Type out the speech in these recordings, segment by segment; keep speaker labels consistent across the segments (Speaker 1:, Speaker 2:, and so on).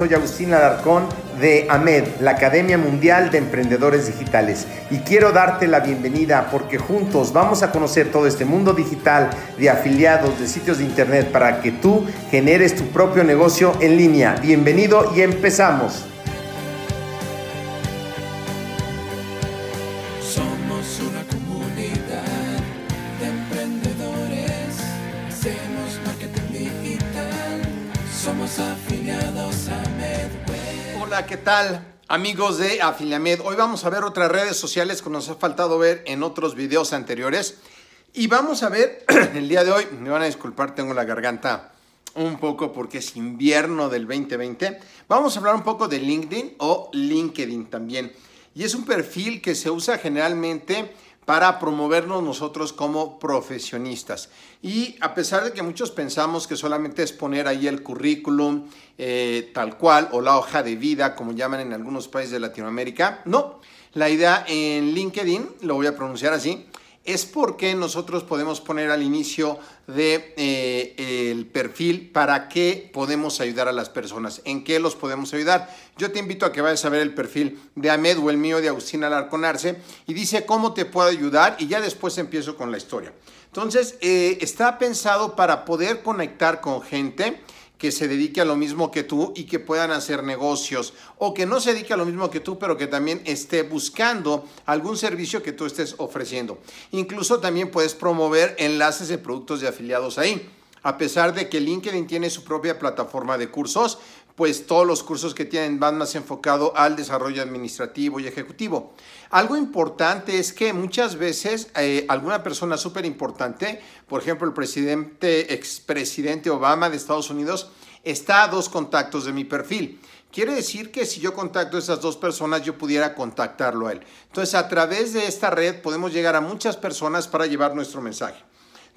Speaker 1: Soy Agustín Alarcón de AMED, la Academia Mundial de Emprendedores Digitales, y quiero darte la bienvenida porque juntos vamos a conocer todo este mundo digital de afiliados de sitios de internet para que tú generes tu propio negocio en línea. Bienvenido y empezamos. ¿Qué tal? Amigos de Afiliamed, hoy vamos a ver otras redes sociales que nos ha faltado ver en otros videos anteriores. Y vamos a ver el día de hoy, me van a disculpar, tengo la garganta un poco porque es invierno del 2020. Vamos a hablar un poco de LinkedIn o LinkedIn también. Y es un perfil que se usa generalmente para promovernos nosotros como profesionistas. Y a pesar de que muchos pensamos que solamente es poner ahí el currículum eh, tal cual o la hoja de vida, como llaman en algunos países de Latinoamérica, no. La idea en LinkedIn, lo voy a pronunciar así, es porque nosotros podemos poner al inicio de eh, el perfil para qué podemos ayudar a las personas, en qué los podemos ayudar. Yo te invito a que vayas a ver el perfil de Ahmed o el mío de Agustín Alarconarse y dice cómo te puedo ayudar y ya después empiezo con la historia. Entonces, eh, está pensado para poder conectar con gente que se dedique a lo mismo que tú y que puedan hacer negocios o que no se dedique a lo mismo que tú, pero que también esté buscando algún servicio que tú estés ofreciendo. Incluso también puedes promover enlaces de productos de afiliados ahí. A pesar de que LinkedIn tiene su propia plataforma de cursos, pues todos los cursos que tienen van más enfocados al desarrollo administrativo y ejecutivo. Algo importante es que muchas veces eh, alguna persona súper importante, por ejemplo el presidente, expresidente Obama de Estados Unidos, está a dos contactos de mi perfil. Quiere decir que si yo contacto a esas dos personas, yo pudiera contactarlo a él. Entonces, a través de esta red podemos llegar a muchas personas para llevar nuestro mensaje.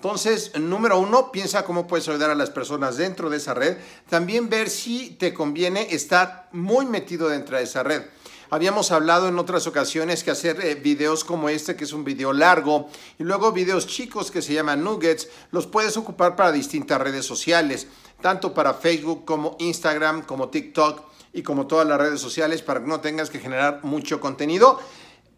Speaker 1: Entonces, número uno, piensa cómo puedes ayudar a las personas dentro de esa red. También ver si te conviene estar muy metido dentro de esa red. Habíamos hablado en otras ocasiones que hacer eh, videos como este, que es un video largo, y luego videos chicos que se llaman nuggets, los puedes ocupar para distintas redes sociales, tanto para Facebook como Instagram, como TikTok y como todas las redes sociales, para que no tengas que generar mucho contenido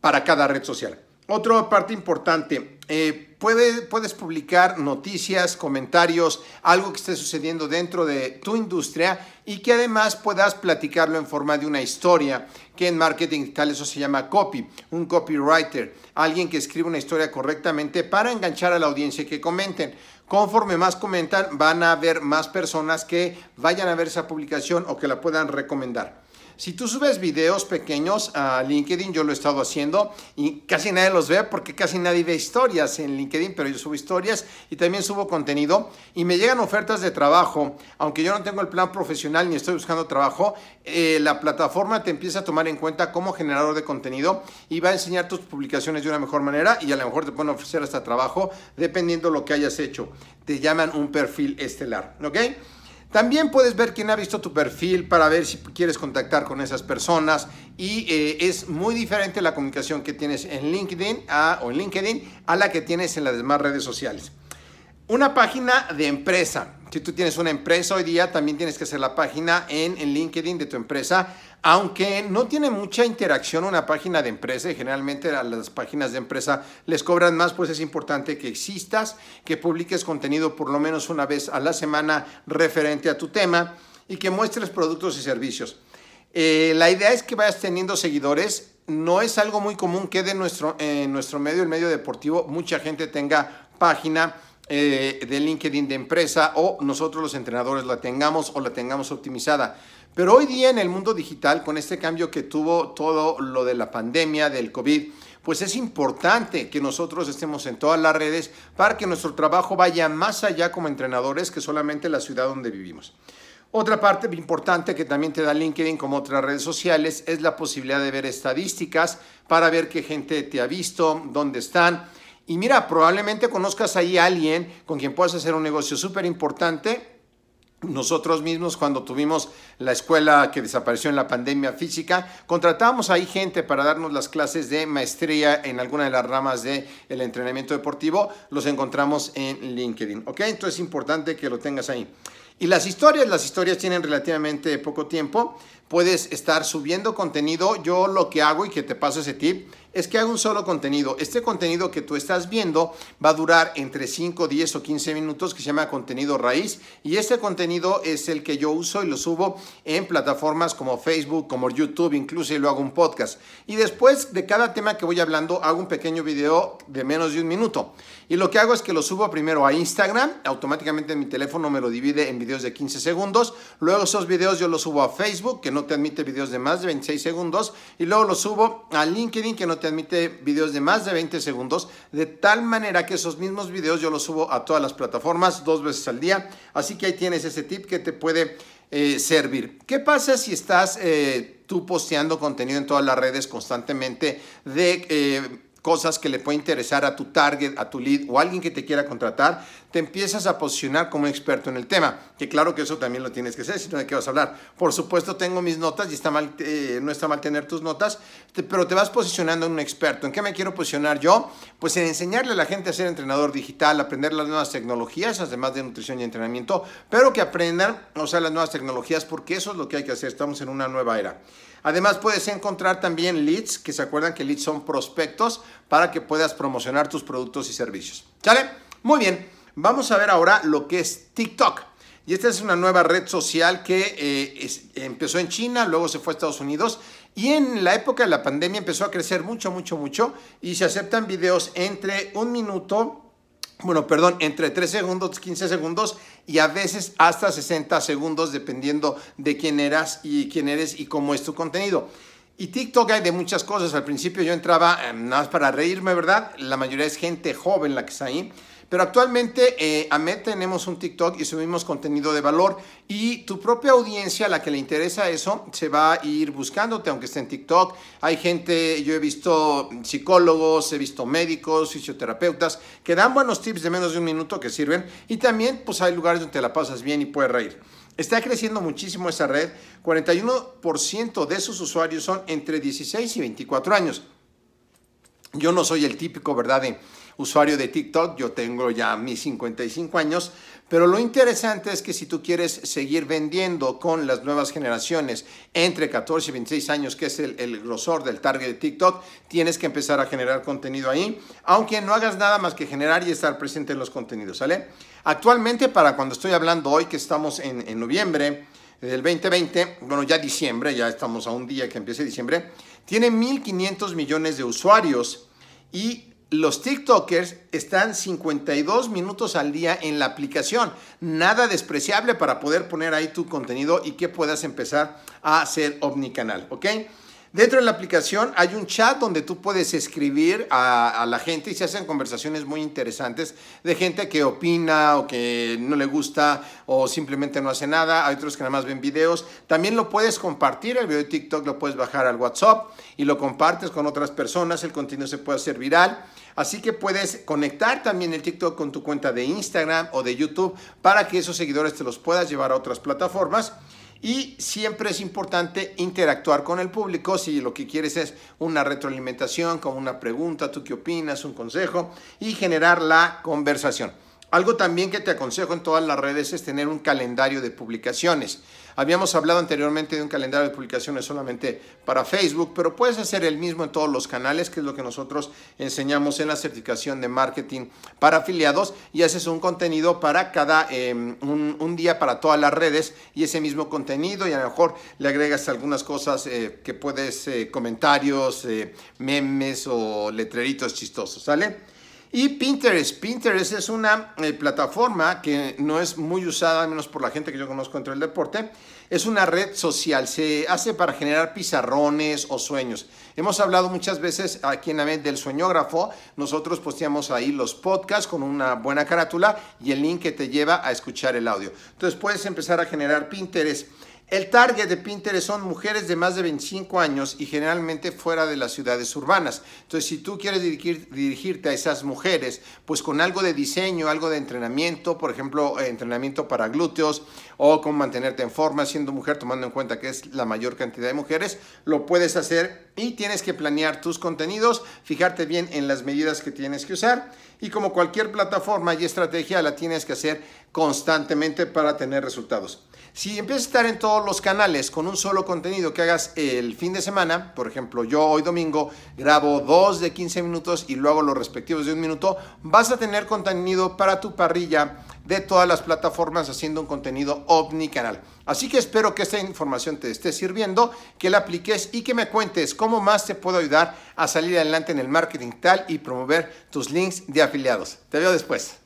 Speaker 1: para cada red social. Otra parte importante, eh, puedes publicar noticias, comentarios, algo que esté sucediendo dentro de tu industria y que además puedas platicarlo en forma de una historia, que en marketing digital eso se llama copy, un copywriter, alguien que escribe una historia correctamente para enganchar a la audiencia que comenten. Conforme más comentan, van a haber más personas que vayan a ver esa publicación o que la puedan recomendar. Si tú subes videos pequeños a LinkedIn, yo lo he estado haciendo y casi nadie los ve porque casi nadie ve historias en LinkedIn, pero yo subo historias y también subo contenido y me llegan ofertas de trabajo. Aunque yo no tengo el plan profesional ni estoy buscando trabajo, eh, la plataforma te empieza a tomar en cuenta como generador de contenido y va a enseñar tus publicaciones de una mejor manera y a lo mejor te pueden ofrecer hasta trabajo dependiendo lo que hayas hecho. Te llaman un perfil estelar, ¿ok? También puedes ver quién ha visto tu perfil para ver si quieres contactar con esas personas y eh, es muy diferente la comunicación que tienes en LinkedIn a, o en LinkedIn a la que tienes en las demás redes sociales. Una página de empresa. Si tú tienes una empresa hoy día, también tienes que hacer la página en, en LinkedIn de tu empresa aunque no tiene mucha interacción una página de empresa y generalmente a las páginas de empresa les cobran más, pues es importante que existas, que publiques contenido por lo menos una vez a la semana referente a tu tema y que muestres productos y servicios. Eh, la idea es que vayas teniendo seguidores. No es algo muy común que de en nuestro medio, el medio deportivo, mucha gente tenga página eh, de LinkedIn de empresa o nosotros los entrenadores la tengamos o la tengamos optimizada. Pero hoy día en el mundo digital, con este cambio que tuvo todo lo de la pandemia, del COVID, pues es importante que nosotros estemos en todas las redes para que nuestro trabajo vaya más allá como entrenadores que solamente la ciudad donde vivimos. Otra parte importante que también te da LinkedIn como otras redes sociales es la posibilidad de ver estadísticas para ver qué gente te ha visto, dónde están. Y mira, probablemente conozcas ahí a alguien con quien puedas hacer un negocio súper importante nosotros mismos, cuando tuvimos la escuela que desapareció en la pandemia física, contratábamos ahí gente para darnos las clases de maestría en alguna de las ramas del el entrenamiento deportivo. Los encontramos en LinkedIn. ¿Ok? Entonces es importante que lo tengas ahí. Y las historias, las historias tienen relativamente poco tiempo. Puedes estar subiendo contenido. Yo lo que hago y que te paso ese tip es que hago un solo contenido. Este contenido que tú estás viendo va a durar entre 5, 10 o 15 minutos que se llama contenido raíz y este contenido es el que yo uso y lo subo en plataformas como Facebook, como YouTube, incluso y lo hago un podcast. Y después de cada tema que voy hablando hago un pequeño video de menos de un minuto. Y lo que hago es que lo subo primero a Instagram, automáticamente en mi teléfono me lo divide en videos de 15 segundos, luego esos videos yo los subo a Facebook, que no te admite videos de más de 26 segundos, y luego los subo a LinkedIn, que no te admite videos de más de 20 segundos, de tal manera que esos mismos videos yo los subo a todas las plataformas dos veces al día. Así que ahí tienes ese tip que te puede eh, servir. ¿Qué pasa si estás eh, tú posteando contenido en todas las redes constantemente de... Eh, cosas que le puede interesar a tu target, a tu lead o alguien que te quiera contratar, te empiezas a posicionar como experto en el tema. Que claro que eso también lo tienes que hacer, si no de qué vas a hablar. Por supuesto, tengo mis notas y está mal, eh, no está mal tener tus notas, pero te vas posicionando en un experto. ¿En qué me quiero posicionar yo? Pues en enseñarle a la gente a ser entrenador digital, aprender las nuevas tecnologías, además de nutrición y entrenamiento, pero que aprendan a usar las nuevas tecnologías porque eso es lo que hay que hacer. Estamos en una nueva era. Además, puedes encontrar también leads, que se acuerdan que leads son prospectos, para que puedas promocionar tus productos y servicios. ¿Sale? Muy bien, vamos a ver ahora lo que es TikTok. Y esta es una nueva red social que eh, empezó en China, luego se fue a Estados Unidos y en la época de la pandemia empezó a crecer mucho, mucho, mucho y se aceptan videos entre un minuto bueno, perdón, entre 3 segundos, 15 segundos y a veces hasta 60 segundos, dependiendo de quién eras y quién eres y cómo es tu contenido. Y TikTok hay de muchas cosas. Al principio yo entraba eh, nada más para reírme, ¿verdad? La mayoría es gente joven la que está ahí. Pero actualmente, eh, Met tenemos un TikTok y subimos contenido de valor y tu propia audiencia, a la que le interesa eso, se va a ir buscándote, aunque esté en TikTok. Hay gente, yo he visto psicólogos, he visto médicos, fisioterapeutas, que dan buenos tips de menos de un minuto que sirven y también pues hay lugares donde te la pasas bien y puedes reír. Está creciendo muchísimo esa red. 41% de sus usuarios son entre 16 y 24 años. Yo no soy el típico, ¿verdad? Usuario de TikTok, yo tengo ya mis 55 años, pero lo interesante es que si tú quieres seguir vendiendo con las nuevas generaciones entre 14 y 26 años, que es el, el grosor del target de TikTok, tienes que empezar a generar contenido ahí, aunque no hagas nada más que generar y estar presente en los contenidos, ¿sale? Actualmente, para cuando estoy hablando hoy, que estamos en, en noviembre, del 2020, bueno, ya diciembre, ya estamos a un día que empiece diciembre, tiene 1.500 millones de usuarios y los TikTokers están 52 minutos al día en la aplicación. Nada despreciable para poder poner ahí tu contenido y que puedas empezar a hacer omnicanal, ¿ok? Dentro de la aplicación hay un chat donde tú puedes escribir a, la gente y se hacen conversaciones muy interesantes de gente que opina o que no le gusta o simplemente no hace nada. Hay otros que nada más ven videos. También lo puedes compartir, el video de TikTok lo puedes bajar al WhatsApp y lo compartes con otras personas. El contenido se puede hacer viral. Así que puedes conectar también el TikTok con tu cuenta de Instagram o de YouTube para que esos seguidores te los puedas llevar a otras plataformas. Y siempre es importante interactuar con el público si lo que quieres es una retroalimentación, como una pregunta, tú qué opinas, un consejo y generar la conversación. Algo también que te aconsejo en todas las redes es tener un calendario de publicaciones. Habíamos hablado anteriormente de un calendario de publicaciones solamente para Facebook, pero puedes hacer el mismo en todos los canales, que es lo que nosotros enseñamos en la certificación de marketing para afiliados y haces un contenido para cada, em, un, día para todas las redes y ese mismo contenido y a lo mejor le agregas algunas cosas eh, que puedes, eh, comentarios, eh, memes o letreritos chistosos, ¿sale? Y Pinterest. Pinterest es una eh, plataforma que no es muy usada, al menos por la gente que yo conozco entre el deporte. Es una red social. Se hace para generar pizarrones o sueños. Hemos hablado muchas veces aquí en la vez del sueñógrafo. Nosotros posteamos ahí los podcasts con una buena carátula y el link que te lleva a escuchar el audio. Entonces puedes empezar a generar Pinterest. El target de Pinterest son mujeres de más de 25 años y generalmente fuera de las ciudades urbanas. Entonces, si tú quieres dirigirte a esas mujeres, pues con algo de diseño, algo de entrenamiento, por ejemplo, eh, entrenamiento para glúteos o cómo mantenerte en forma siendo mujer, tomando en cuenta que es la mayor cantidad de mujeres, lo puedes hacer y tienes que planear tus contenidos, fijarte bien en las medidas que tienes que usar y como cualquier plataforma y estrategia la tienes que hacer constantemente para tener resultados. Si empiezas a estar en todos los canales con un solo contenido que hagas el fin de semana, por ejemplo, yo hoy domingo grabo dos de 15 minutos y luego los respectivos de un minuto, vas a tener contenido para tu parrilla de todas las plataformas haciendo un contenido omnicanal. Así que espero que esta información te esté sirviendo, que la apliques y que me cuentes cómo más te puedo ayudar a salir adelante en el marketing tal y promover tus links de afiliados. Te veo después.